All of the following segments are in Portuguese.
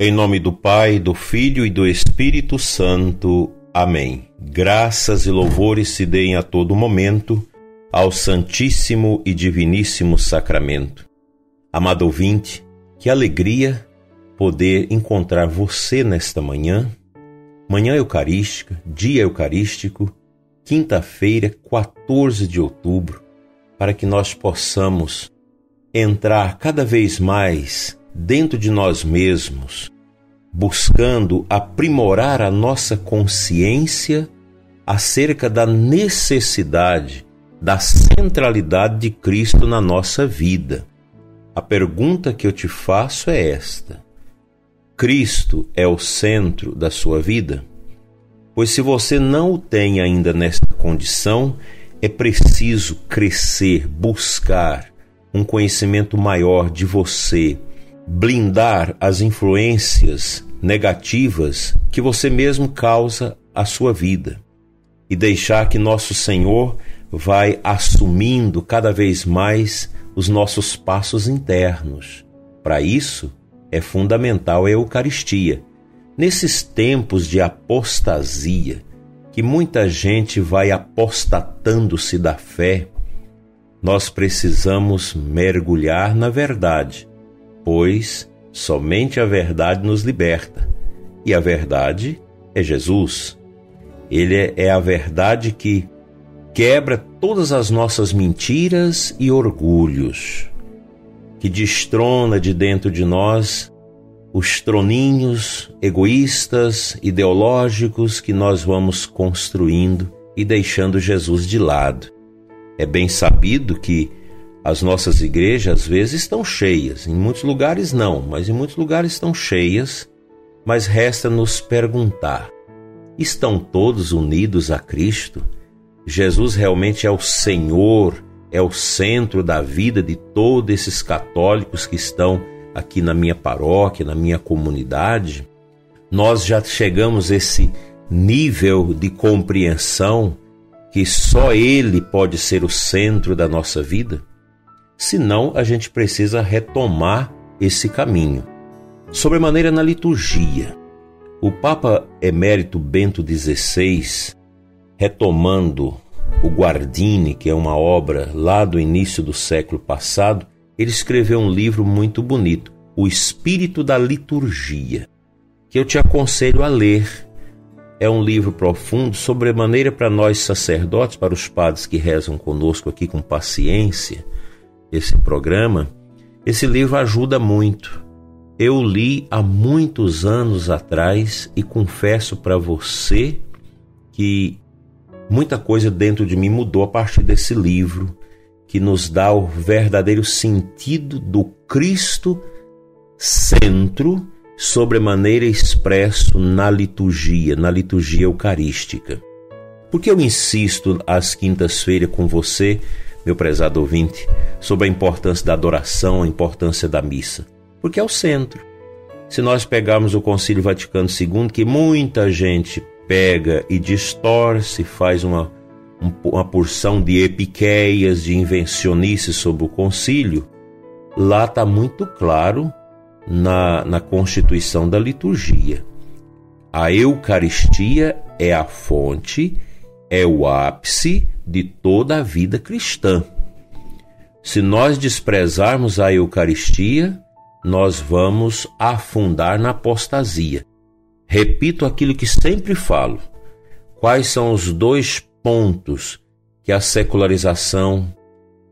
Em nome do Pai, do Filho e do Espírito Santo. Amém. Graças e louvores se deem a todo momento ao Santíssimo e Diviníssimo Sacramento. Amado ouvinte, que alegria poder encontrar você nesta manhã, manhã eucarística, dia eucarístico, quinta-feira, 14 de outubro, para que nós possamos entrar cada vez mais dentro de nós mesmos, buscando aprimorar a nossa consciência acerca da necessidade da centralidade de Cristo na nossa vida. A pergunta que eu te faço é esta: Cristo é o centro da sua vida? Pois se você não o tem ainda nesta condição, é preciso crescer, buscar um conhecimento maior de você, blindar as influências negativas que você mesmo causa à sua vida e deixar que nosso Senhor vai assumindo cada vez mais os nossos passos internos. Para isso é fundamental a Eucaristia. Nesses tempos de apostasia, que muita gente vai apostatando-se da fé, nós precisamos mergulhar na verdade pois somente a verdade nos liberta. E a verdade é Jesus. Ele é, é a verdade que quebra todas as nossas mentiras e orgulhos, que destrona de dentro de nós os troninhos egoístas, ideológicos que nós vamos construindo e deixando Jesus de lado. É bem sabido que as nossas igrejas às vezes estão cheias, em muitos lugares não, mas em muitos lugares estão cheias. Mas resta nos perguntar: estão todos unidos a Cristo? Jesus realmente é o Senhor, é o centro da vida de todos esses católicos que estão aqui na minha paróquia, na minha comunidade? Nós já chegamos a esse nível de compreensão que só Ele pode ser o centro da nossa vida? Senão a gente precisa retomar esse caminho. Sobremaneira na liturgia. O Papa Emérito Bento XVI, retomando o Guardini, que é uma obra lá do início do século passado, ele escreveu um livro muito bonito, O Espírito da Liturgia, que eu te aconselho a ler. É um livro profundo, sobremaneira para nós sacerdotes, para os padres que rezam conosco aqui com paciência esse programa, esse livro ajuda muito. Eu li há muitos anos atrás e confesso para você que muita coisa dentro de mim mudou a partir desse livro, que nos dá o verdadeiro sentido do Cristo centro sobremaneira expresso na liturgia, na liturgia eucarística. Por que eu insisto às quintas-feiras com você meu prezado ouvinte, sobre a importância da adoração, a importância da missa, porque é o centro. Se nós pegarmos o Concílio Vaticano II, que muita gente pega e distorce, faz uma, uma porção de epiqueias, de invencionices sobre o concílio, lá está muito claro na, na constituição da liturgia. A Eucaristia é a fonte, é o ápice de toda a vida cristã. Se nós desprezarmos a Eucaristia, nós vamos afundar na apostasia. Repito aquilo que sempre falo. Quais são os dois pontos que a secularização,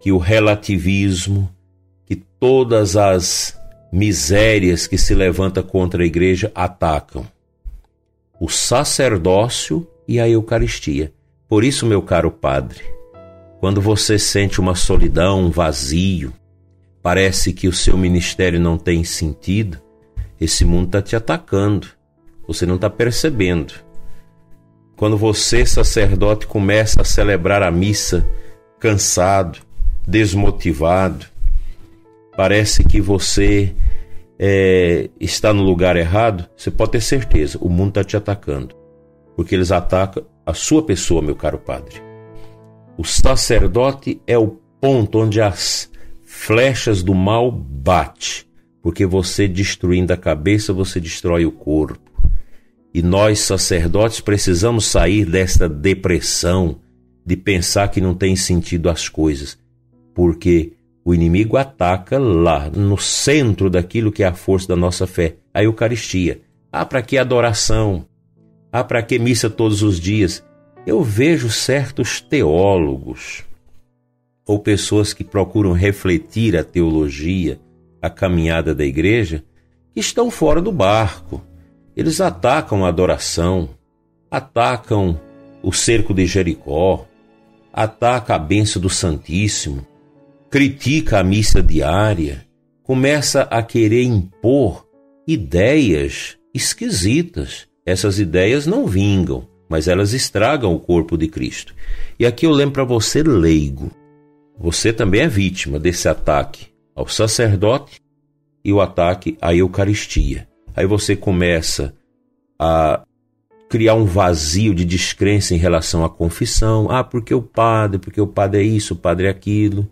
que o relativismo, que todas as misérias que se levanta contra a igreja atacam? O sacerdócio e a Eucaristia. Por isso, meu caro padre, quando você sente uma solidão, um vazio, parece que o seu ministério não tem sentido, esse mundo está te atacando. Você não está percebendo. Quando você, sacerdote, começa a celebrar a missa cansado, desmotivado, parece que você é, está no lugar errado, você pode ter certeza, o mundo está te atacando. Porque eles atacam a sua pessoa, meu caro padre. O sacerdote é o ponto onde as flechas do mal bate, porque você destruindo a cabeça, você destrói o corpo. E nós, sacerdotes, precisamos sair desta depressão de pensar que não tem sentido as coisas, porque o inimigo ataca lá, no centro daquilo que é a força da nossa fé, a Eucaristia. Ah, para que adoração? Ah, para que missa todos os dias? Eu vejo certos teólogos ou pessoas que procuram refletir a teologia, a caminhada da igreja, que estão fora do barco. Eles atacam a adoração, atacam o cerco de Jericó, ataca a benção do Santíssimo, critica a missa diária, começa a querer impor ideias esquisitas. Essas ideias não vingam, mas elas estragam o corpo de Cristo. E aqui eu lembro para você, leigo, você também é vítima desse ataque ao sacerdote e o ataque à Eucaristia. Aí você começa a criar um vazio de descrença em relação à confissão. Ah, porque o padre, porque o padre é isso, o padre é aquilo.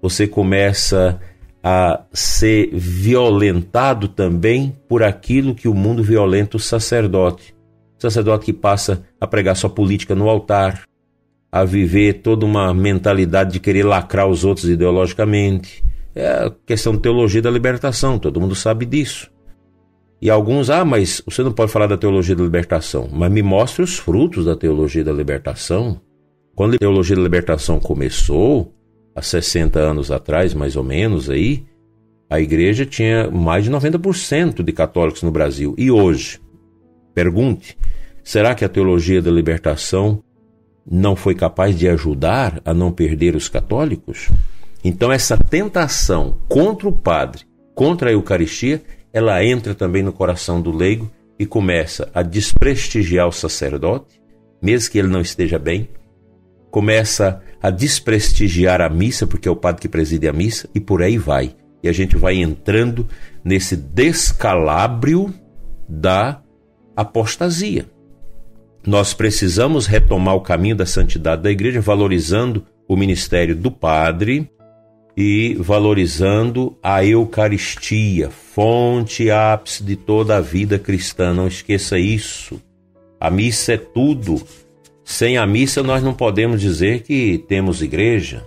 Você começa a ser violentado também por aquilo que o mundo violenta o sacerdote. O sacerdote que passa a pregar sua política no altar, a viver toda uma mentalidade de querer lacrar os outros ideologicamente. É a questão de teologia da libertação, todo mundo sabe disso. E alguns, ah, mas você não pode falar da teologia da libertação, mas me mostre os frutos da teologia da libertação. Quando a teologia da libertação começou, há 60 anos atrás, mais ou menos aí, a igreja tinha mais de 90% de católicos no Brasil. E hoje? Pergunte: será que a teologia da libertação não foi capaz de ajudar a não perder os católicos? Então, essa tentação contra o padre, contra a Eucaristia, ela entra também no coração do leigo e começa a desprestigiar o sacerdote, mesmo que ele não esteja bem, começa a desprestigiar a missa, porque é o padre que preside a missa, e por aí vai. E a gente vai entrando nesse descalabro da apostasia. Nós precisamos retomar o caminho da santidade da igreja, valorizando o ministério do padre, e valorizando a Eucaristia, fonte ápice de toda a vida cristã. Não esqueça isso. A missa é tudo. Sem a missa, nós não podemos dizer que temos igreja.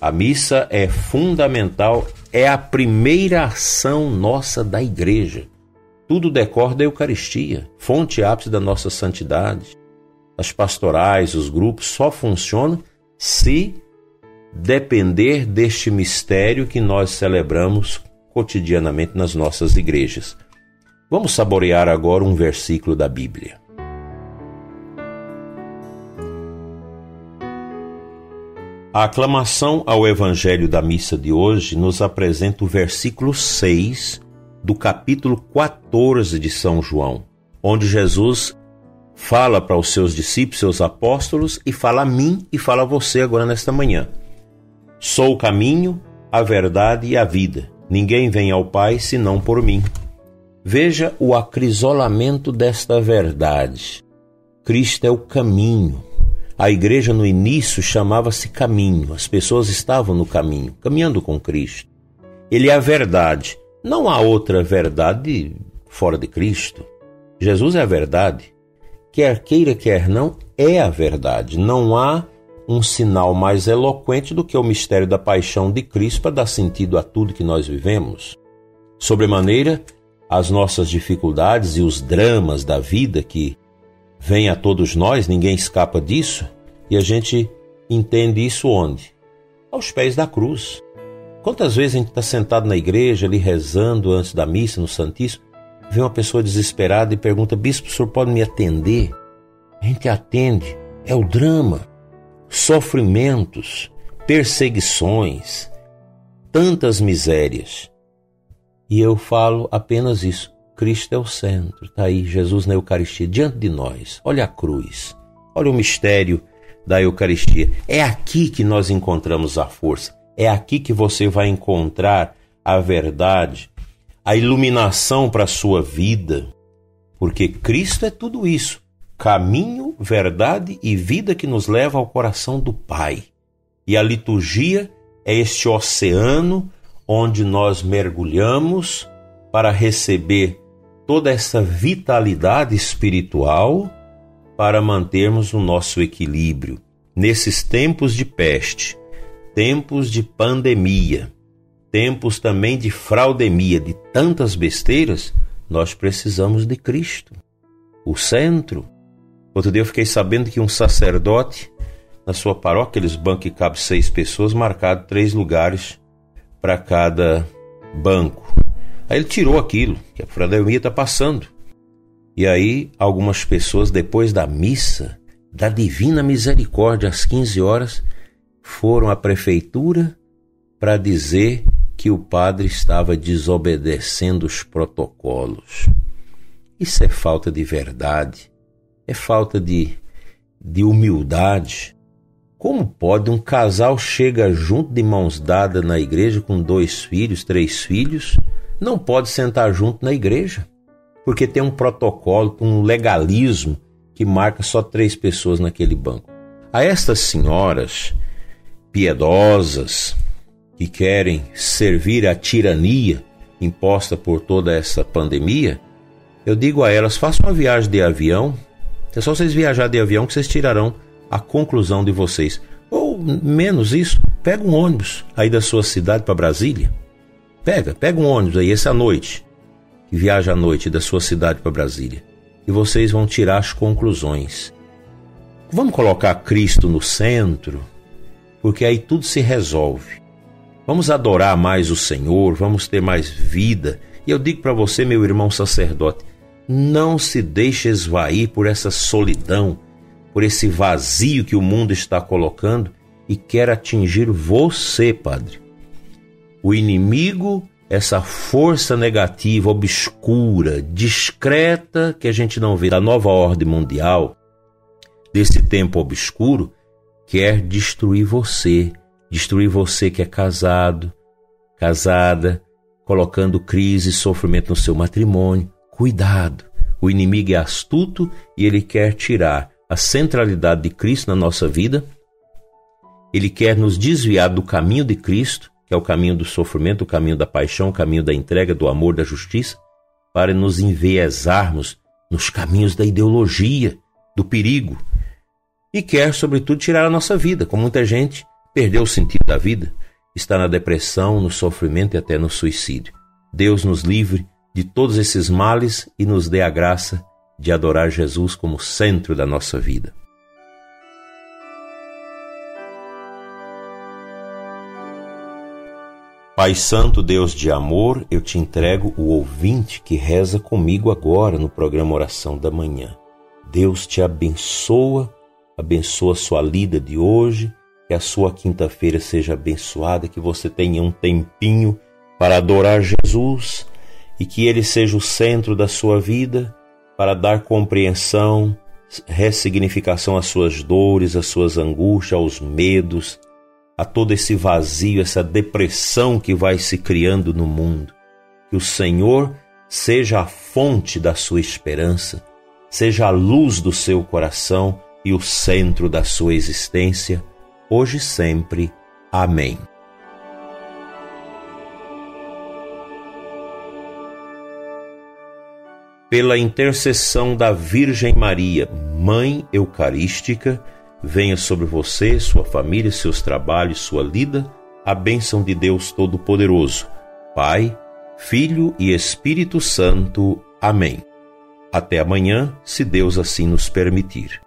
A missa é fundamental, é a primeira ação nossa da igreja. Tudo decorre da Eucaristia, fonte ápice da nossa santidade. As pastorais, os grupos só funcionam se depender deste mistério que nós celebramos cotidianamente nas nossas igrejas. Vamos saborear agora um versículo da Bíblia. A aclamação ao Evangelho da missa de hoje nos apresenta o versículo 6 do capítulo 14 de São João, onde Jesus fala para os seus discípulos, seus apóstolos, e fala a mim e fala a você agora nesta manhã. Sou o caminho, a verdade e a vida. Ninguém vem ao Pai senão por mim. Veja o acrisolamento desta verdade. Cristo é o caminho. A igreja no início chamava-se caminho, as pessoas estavam no caminho, caminhando com Cristo. Ele é a verdade. Não há outra verdade fora de Cristo. Jesus é a verdade. Quer queira, quer não, é a verdade. Não há um sinal mais eloquente do que o mistério da paixão de Cristo para dar sentido a tudo que nós vivemos. Sobremaneira, as nossas dificuldades e os dramas da vida que vêm a todos nós, ninguém escapa disso, e a gente entende isso onde? Aos pés da cruz. Quantas vezes a gente está sentado na igreja, ali rezando antes da missa, no Santíssimo, vê uma pessoa desesperada e pergunta: Bispo, o senhor pode me atender? A gente atende. É o drama sofrimentos, perseguições, tantas misérias. E eu falo apenas isso. Cristo é o centro, está aí Jesus na Eucaristia diante de nós. Olha a cruz, olha o mistério da Eucaristia. É aqui que nós encontramos a força, é aqui que você vai encontrar a verdade, a iluminação para a sua vida, porque Cristo é tudo isso caminho, verdade e vida que nos leva ao coração do Pai. E a liturgia é este oceano onde nós mergulhamos para receber toda essa vitalidade espiritual para mantermos o nosso equilíbrio nesses tempos de peste, tempos de pandemia, tempos também de fraudemia, de tantas besteiras, nós precisamos de Cristo, o centro. Outro dia eu fiquei sabendo que um sacerdote na sua paróquia, aqueles bancos que cabem seis pessoas, marcado três lugares para cada banco. Aí ele tirou aquilo, que a fraudemia está passando. E aí, algumas pessoas, depois da missa, da Divina Misericórdia, às 15 horas, foram à prefeitura para dizer que o padre estava desobedecendo os protocolos. Isso é falta de verdade, é falta de, de humildade. Como pode um casal chega junto de mãos dadas na igreja com dois filhos, três filhos, não pode sentar junto na igreja? Porque tem um protocolo, um legalismo que marca só três pessoas naquele banco. A estas senhoras piedosas que querem servir à tirania imposta por toda essa pandemia, eu digo a elas: façam uma viagem de avião. É só vocês viajar de avião que vocês tirarão a conclusão de vocês. Ou menos isso, pega um ônibus aí da sua cidade para Brasília. Pega, pega um ônibus aí essa noite, que viaja à noite da sua cidade para Brasília. E vocês vão tirar as conclusões. Vamos colocar Cristo no centro, porque aí tudo se resolve. Vamos adorar mais o Senhor, vamos ter mais vida. E eu digo para você, meu irmão sacerdote, não se deixe esvair por essa solidão, por esse vazio que o mundo está colocando e quer atingir você, Padre. O inimigo, essa força negativa, obscura, discreta, que a gente não vê da nova ordem mundial, desse tempo obscuro, quer destruir você destruir você que é casado, casada, colocando crise e sofrimento no seu matrimônio. Cuidado! O inimigo é astuto e ele quer tirar a centralidade de Cristo na nossa vida. Ele quer nos desviar do caminho de Cristo, que é o caminho do sofrimento, o caminho da paixão, o caminho da entrega, do amor, da justiça, para nos enviesarmos nos caminhos da ideologia, do perigo. E quer, sobretudo, tirar a nossa vida, como muita gente perdeu o sentido da vida, está na depressão, no sofrimento e até no suicídio. Deus nos livre de todos esses males e nos dê a graça de adorar Jesus como centro da nossa vida. Pai Santo, Deus de amor, eu te entrego o ouvinte que reza comigo agora no programa Oração da Manhã. Deus te abençoa, abençoa a sua lida de hoje que a sua quinta-feira seja abençoada, que você tenha um tempinho para adorar Jesus e que ele seja o centro da sua vida para dar compreensão, ressignificação às suas dores, às suas angústias, aos medos, a todo esse vazio, essa depressão que vai se criando no mundo. Que o Senhor seja a fonte da sua esperança, seja a luz do seu coração e o centro da sua existência hoje e sempre. Amém. Pela intercessão da Virgem Maria, Mãe Eucarística, venha sobre você, sua família, seus trabalhos, sua lida, a bênção de Deus Todo-Poderoso, Pai, Filho e Espírito Santo. Amém. Até amanhã, se Deus assim nos permitir.